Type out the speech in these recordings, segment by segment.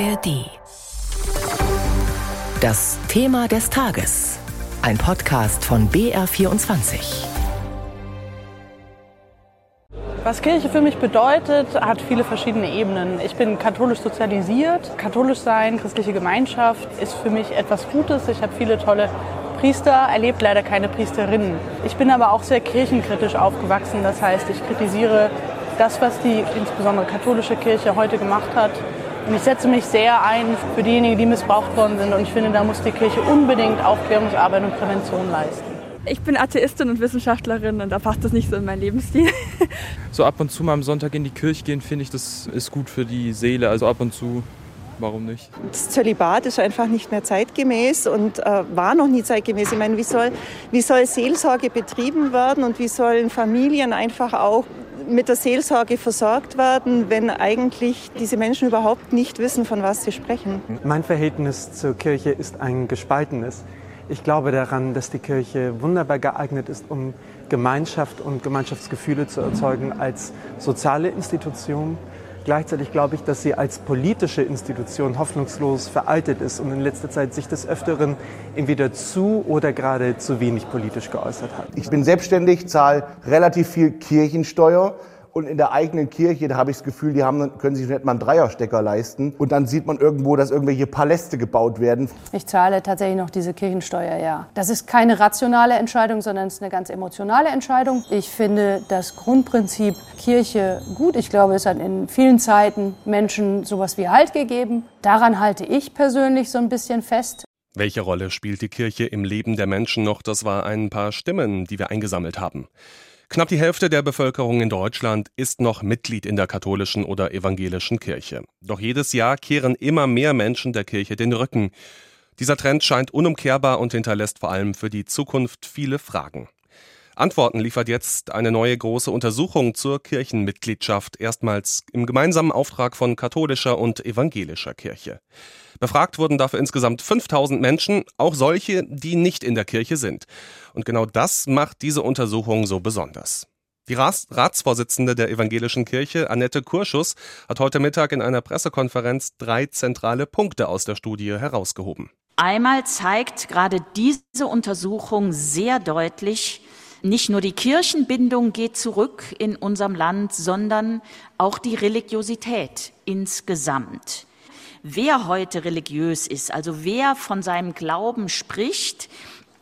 ARD. Das Thema des Tages. Ein Podcast von BR24. Was Kirche für mich bedeutet, hat viele verschiedene Ebenen. Ich bin katholisch sozialisiert. Katholisch sein, christliche Gemeinschaft ist für mich etwas Gutes. Ich habe viele tolle Priester, erlebt leider keine Priesterinnen. Ich bin aber auch sehr kirchenkritisch aufgewachsen. Das heißt, ich kritisiere das, was die insbesondere katholische Kirche heute gemacht hat. Und ich setze mich sehr ein für diejenigen, die missbraucht worden sind. Und ich finde, da muss die Kirche unbedingt Aufklärungsarbeit und Prävention leisten. Ich bin Atheistin und Wissenschaftlerin und da passt das nicht so in meinen Lebensstil. So ab und zu mal am Sonntag in die Kirche gehen, finde ich, das ist gut für die Seele. Also ab und zu warum nicht? Das Zölibat ist einfach nicht mehr zeitgemäß und äh, war noch nie zeitgemäß. Ich meine, wie soll, wie soll Seelsorge betrieben werden und wie sollen Familien einfach auch mit der Seelsorge versorgt werden, wenn eigentlich diese Menschen überhaupt nicht wissen, von was sie sprechen. Mein Verhältnis zur Kirche ist ein gespaltenes. Ich glaube daran, dass die Kirche wunderbar geeignet ist, um Gemeinschaft und Gemeinschaftsgefühle zu erzeugen als soziale Institution. Gleichzeitig glaube ich, dass sie als politische Institution hoffnungslos veraltet ist und in letzter Zeit sich des Öfteren entweder zu oder gerade zu wenig politisch geäußert hat. Ich bin selbstständig, zahle relativ viel Kirchensteuer und in der eigenen Kirche, da habe ich das Gefühl, die haben, können sich nicht mal einen Dreierstecker leisten. Und dann sieht man irgendwo, dass irgendwelche Paläste gebaut werden. Ich zahle tatsächlich noch diese Kirchensteuer, ja. Das ist keine rationale Entscheidung, sondern es ist eine ganz emotionale Entscheidung. Ich finde das Grundprinzip Kirche gut. Ich glaube, es hat in vielen Zeiten Menschen sowas wie Halt gegeben. Daran halte ich persönlich so ein bisschen fest. Welche Rolle spielt die Kirche im Leben der Menschen noch? Das war ein paar Stimmen, die wir eingesammelt haben. Knapp die Hälfte der Bevölkerung in Deutschland ist noch Mitglied in der katholischen oder evangelischen Kirche. Doch jedes Jahr kehren immer mehr Menschen der Kirche den Rücken. Dieser Trend scheint unumkehrbar und hinterlässt vor allem für die Zukunft viele Fragen. Antworten liefert jetzt eine neue große Untersuchung zur Kirchenmitgliedschaft, erstmals im gemeinsamen Auftrag von katholischer und evangelischer Kirche. Befragt wurden dafür insgesamt 5000 Menschen, auch solche, die nicht in der Kirche sind. Und genau das macht diese Untersuchung so besonders. Die Ratsvorsitzende der Evangelischen Kirche, Annette Kurschus, hat heute Mittag in einer Pressekonferenz drei zentrale Punkte aus der Studie herausgehoben. Einmal zeigt gerade diese Untersuchung sehr deutlich, nicht nur die Kirchenbindung geht zurück in unserem Land, sondern auch die Religiosität insgesamt. Wer heute religiös ist, also wer von seinem Glauben spricht,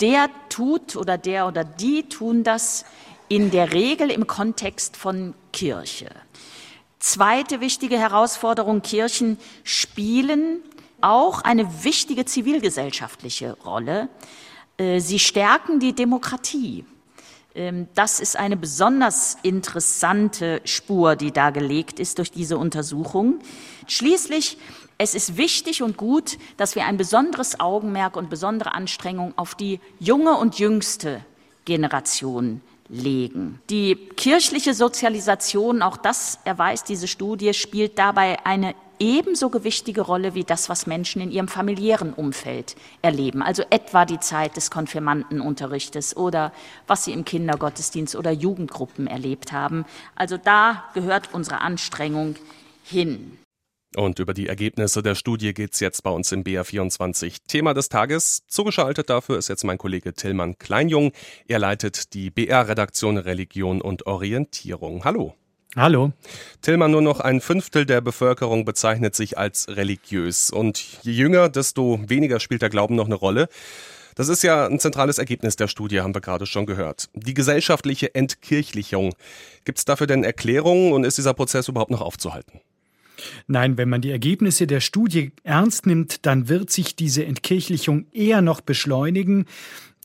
der tut oder der oder die tun das in der Regel im Kontext von Kirche. Zweite wichtige Herausforderung, Kirchen spielen auch eine wichtige zivilgesellschaftliche Rolle. Äh, sie stärken die Demokratie. Ähm, das ist eine besonders interessante Spur, die da gelegt ist durch diese Untersuchung. Schließlich, es ist wichtig und gut, dass wir ein besonderes Augenmerk und besondere Anstrengung auf die junge und jüngste Generation legen. Die kirchliche Sozialisation, auch das erweist diese Studie, spielt dabei eine ebenso gewichtige Rolle wie das, was Menschen in ihrem familiären Umfeld erleben. Also etwa die Zeit des Konfirmandenunterrichtes oder was sie im Kindergottesdienst oder Jugendgruppen erlebt haben. Also da gehört unsere Anstrengung hin. Und über die Ergebnisse der Studie geht es jetzt bei uns im BR24. Thema des Tages. Zugeschaltet dafür ist jetzt mein Kollege Tillmann Kleinjung. Er leitet die BR-Redaktion Religion und Orientierung. Hallo. Hallo. Tillmann, nur noch ein Fünftel der Bevölkerung bezeichnet sich als religiös. Und je jünger, desto weniger spielt der Glauben noch eine Rolle. Das ist ja ein zentrales Ergebnis der Studie, haben wir gerade schon gehört. Die gesellschaftliche Entkirchlichung. Gibt es dafür denn Erklärungen und ist dieser Prozess überhaupt noch aufzuhalten? Nein, wenn man die Ergebnisse der Studie ernst nimmt, dann wird sich diese Entkirchlichung eher noch beschleunigen.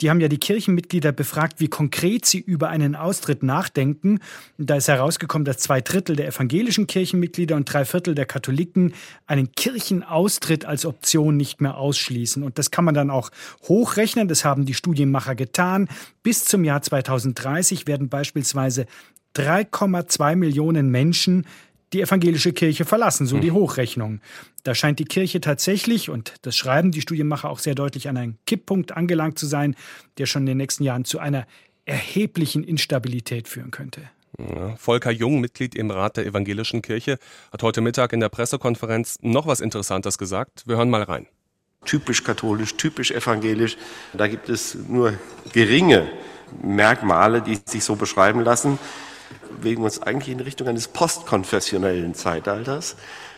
Die haben ja die Kirchenmitglieder befragt, wie konkret sie über einen Austritt nachdenken. Da ist herausgekommen, dass zwei Drittel der evangelischen Kirchenmitglieder und drei Viertel der Katholiken einen Kirchenaustritt als Option nicht mehr ausschließen. Und das kann man dann auch hochrechnen. Das haben die Studienmacher getan. Bis zum Jahr 2030 werden beispielsweise 3,2 Millionen Menschen die evangelische Kirche verlassen, so die hm. Hochrechnung. Da scheint die Kirche tatsächlich, und das schreiben die Studienmacher auch sehr deutlich, an einen Kipppunkt angelangt zu sein, der schon in den nächsten Jahren zu einer erheblichen Instabilität führen könnte. Ja, Volker Jung, Mitglied im Rat der Evangelischen Kirche, hat heute Mittag in der Pressekonferenz noch was Interessantes gesagt. Wir hören mal rein. Typisch katholisch, typisch evangelisch. Da gibt es nur geringe Merkmale, die sich so beschreiben lassen. Wir bewegen uns eigentlich in Richtung eines postkonfessionellen Zeitalters.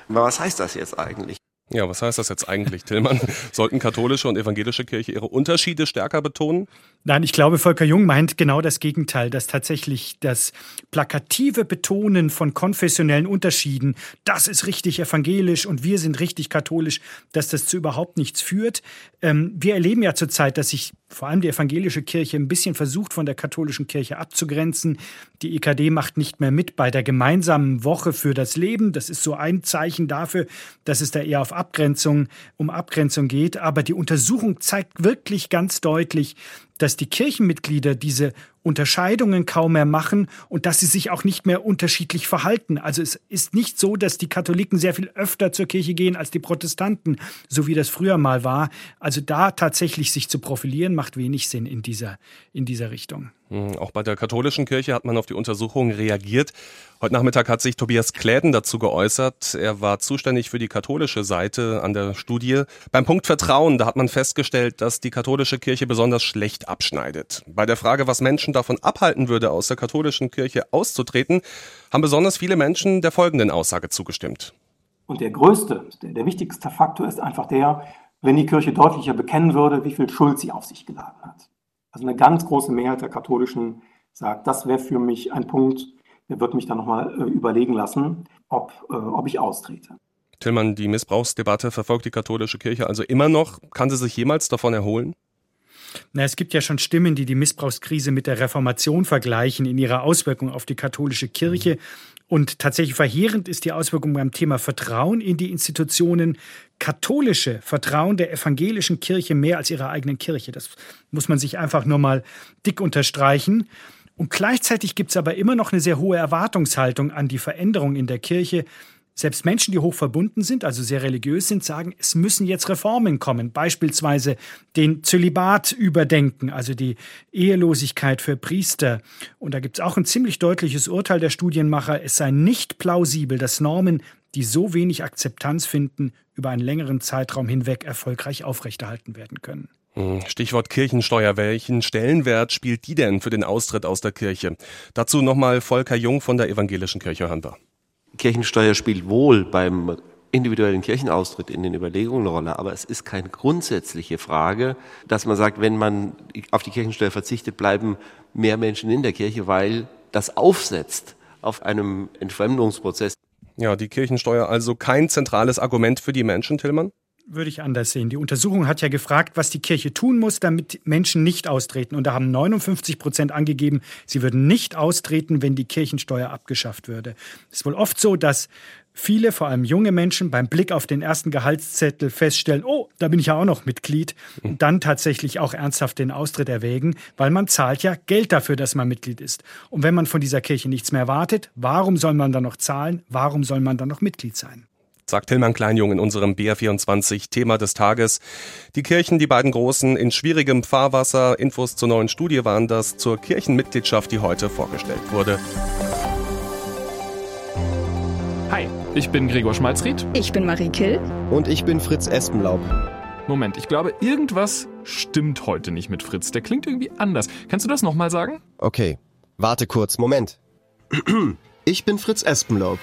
Aber was heißt das jetzt eigentlich? Ja, was heißt das jetzt eigentlich, Tillmann? Sollten katholische und evangelische Kirche ihre Unterschiede stärker betonen? Nein, ich glaube, Volker Jung meint genau das Gegenteil, dass tatsächlich das plakative Betonen von konfessionellen Unterschieden, das ist richtig evangelisch und wir sind richtig katholisch, dass das zu überhaupt nichts führt. Ähm, wir erleben ja zurzeit, dass sich vor allem die evangelische Kirche ein bisschen versucht, von der katholischen Kirche abzugrenzen. Die EKD macht nicht mehr mit bei der gemeinsamen Woche für das Leben. Das ist so ein Zeichen dafür, dass es da eher auf Abgrenzung, um Abgrenzung geht. Aber die Untersuchung zeigt wirklich ganz deutlich, dass die Kirchenmitglieder diese Unterscheidungen kaum mehr machen und dass sie sich auch nicht mehr unterschiedlich verhalten. Also es ist nicht so, dass die Katholiken sehr viel öfter zur Kirche gehen als die Protestanten, so wie das früher mal war. Also da tatsächlich sich zu profilieren, macht wenig Sinn in dieser, in dieser Richtung. Hm, auch bei der katholischen Kirche hat man auf die Untersuchung reagiert. Heute Nachmittag hat sich Tobias Kläden dazu geäußert. Er war zuständig für die katholische Seite an der Studie. Beim Punkt Vertrauen, da hat man festgestellt, dass die katholische Kirche besonders schlecht abschneidet. Bei der Frage, was Menschen davon abhalten würde, aus der katholischen Kirche auszutreten, haben besonders viele Menschen der folgenden Aussage zugestimmt. Und der größte, der, der wichtigste Faktor ist einfach der, wenn die Kirche deutlicher bekennen würde, wie viel Schuld sie auf sich geladen hat. Also eine ganz große Mehrheit der Katholischen sagt, das wäre für mich ein Punkt, der wird mich dann nochmal äh, überlegen lassen, ob, äh, ob ich austrete. Tillmann, die Missbrauchsdebatte verfolgt die katholische Kirche also immer noch. Kann sie sich jemals davon erholen? Na, es gibt ja schon Stimmen, die die Missbrauchskrise mit der Reformation vergleichen in ihrer Auswirkung auf die katholische Kirche. Und tatsächlich verheerend ist die Auswirkung beim Thema Vertrauen in die Institutionen. Katholische Vertrauen der evangelischen Kirche mehr als ihrer eigenen Kirche. Das muss man sich einfach nur mal dick unterstreichen. Und gleichzeitig gibt es aber immer noch eine sehr hohe Erwartungshaltung an die Veränderung in der Kirche. Selbst Menschen, die hoch verbunden sind, also sehr religiös sind, sagen, es müssen jetzt Reformen kommen. Beispielsweise den Zölibat überdenken, also die Ehelosigkeit für Priester. Und da gibt es auch ein ziemlich deutliches Urteil der Studienmacher, es sei nicht plausibel, dass Normen, die so wenig Akzeptanz finden, über einen längeren Zeitraum hinweg erfolgreich aufrechterhalten werden können. Hm, Stichwort Kirchensteuer. Welchen Stellenwert spielt die denn für den Austritt aus der Kirche? Dazu nochmal Volker Jung von der Evangelischen Kirche hören wir. Kirchensteuer spielt wohl beim individuellen Kirchenaustritt in den Überlegungen eine Rolle, aber es ist keine grundsätzliche Frage, dass man sagt, wenn man auf die Kirchensteuer verzichtet, bleiben mehr Menschen in der Kirche, weil das aufsetzt auf einem Entfremdungsprozess. Ja, die Kirchensteuer also kein zentrales Argument für die Menschen, Tillmann? Würde ich anders sehen. Die Untersuchung hat ja gefragt, was die Kirche tun muss, damit Menschen nicht austreten. Und da haben 59 Prozent angegeben, sie würden nicht austreten, wenn die Kirchensteuer abgeschafft würde. Es ist wohl oft so, dass viele, vor allem junge Menschen, beim Blick auf den ersten Gehaltszettel feststellen, oh, da bin ich ja auch noch Mitglied, und dann tatsächlich auch ernsthaft den Austritt erwägen, weil man zahlt ja Geld dafür, dass man Mitglied ist. Und wenn man von dieser Kirche nichts mehr erwartet, warum soll man dann noch zahlen? Warum soll man dann noch Mitglied sein? Sagt Hillmann Kleinjung in unserem BR24 Thema des Tages. Die Kirchen, die beiden großen, in schwierigem Fahrwasser. Infos zur neuen Studie waren das zur Kirchenmitgliedschaft, die heute vorgestellt wurde. Hi, ich bin Gregor Schmalzried. Ich bin Marie Kill. Und ich bin Fritz Espenlaub. Moment, ich glaube, irgendwas stimmt heute nicht mit Fritz. Der klingt irgendwie anders. Kannst du das nochmal sagen? Okay, warte kurz, Moment. Ich bin Fritz Espenlaub.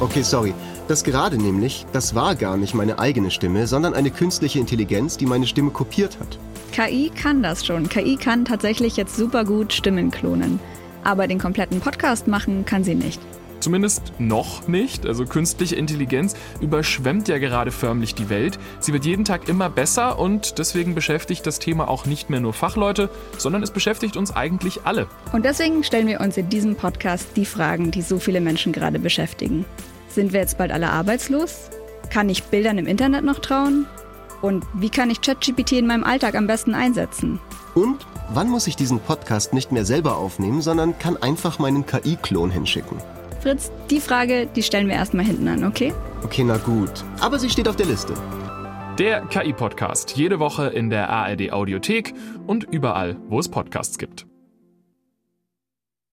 Okay, sorry. Das gerade nämlich, das war gar nicht meine eigene Stimme, sondern eine künstliche Intelligenz, die meine Stimme kopiert hat. KI kann das schon. KI kann tatsächlich jetzt super gut Stimmen klonen. Aber den kompletten Podcast machen kann sie nicht. Zumindest noch nicht. Also künstliche Intelligenz überschwemmt ja gerade förmlich die Welt. Sie wird jeden Tag immer besser und deswegen beschäftigt das Thema auch nicht mehr nur Fachleute, sondern es beschäftigt uns eigentlich alle. Und deswegen stellen wir uns in diesem Podcast die Fragen, die so viele Menschen gerade beschäftigen. Sind wir jetzt bald alle arbeitslos? Kann ich Bildern im Internet noch trauen? Und wie kann ich ChatGPT in meinem Alltag am besten einsetzen? Und wann muss ich diesen Podcast nicht mehr selber aufnehmen, sondern kann einfach meinen KI-Klon hinschicken? Fritz, die Frage, die stellen wir erstmal hinten an, okay? Okay, na gut. Aber sie steht auf der Liste. Der KI-Podcast. Jede Woche in der ARD Audiothek und überall, wo es Podcasts gibt.